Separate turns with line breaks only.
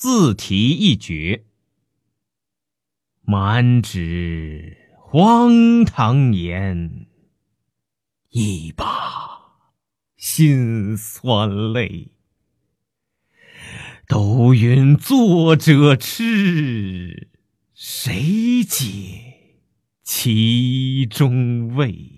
自题一绝，满纸荒唐言，一把辛酸泪。都云作者痴，谁解其中味？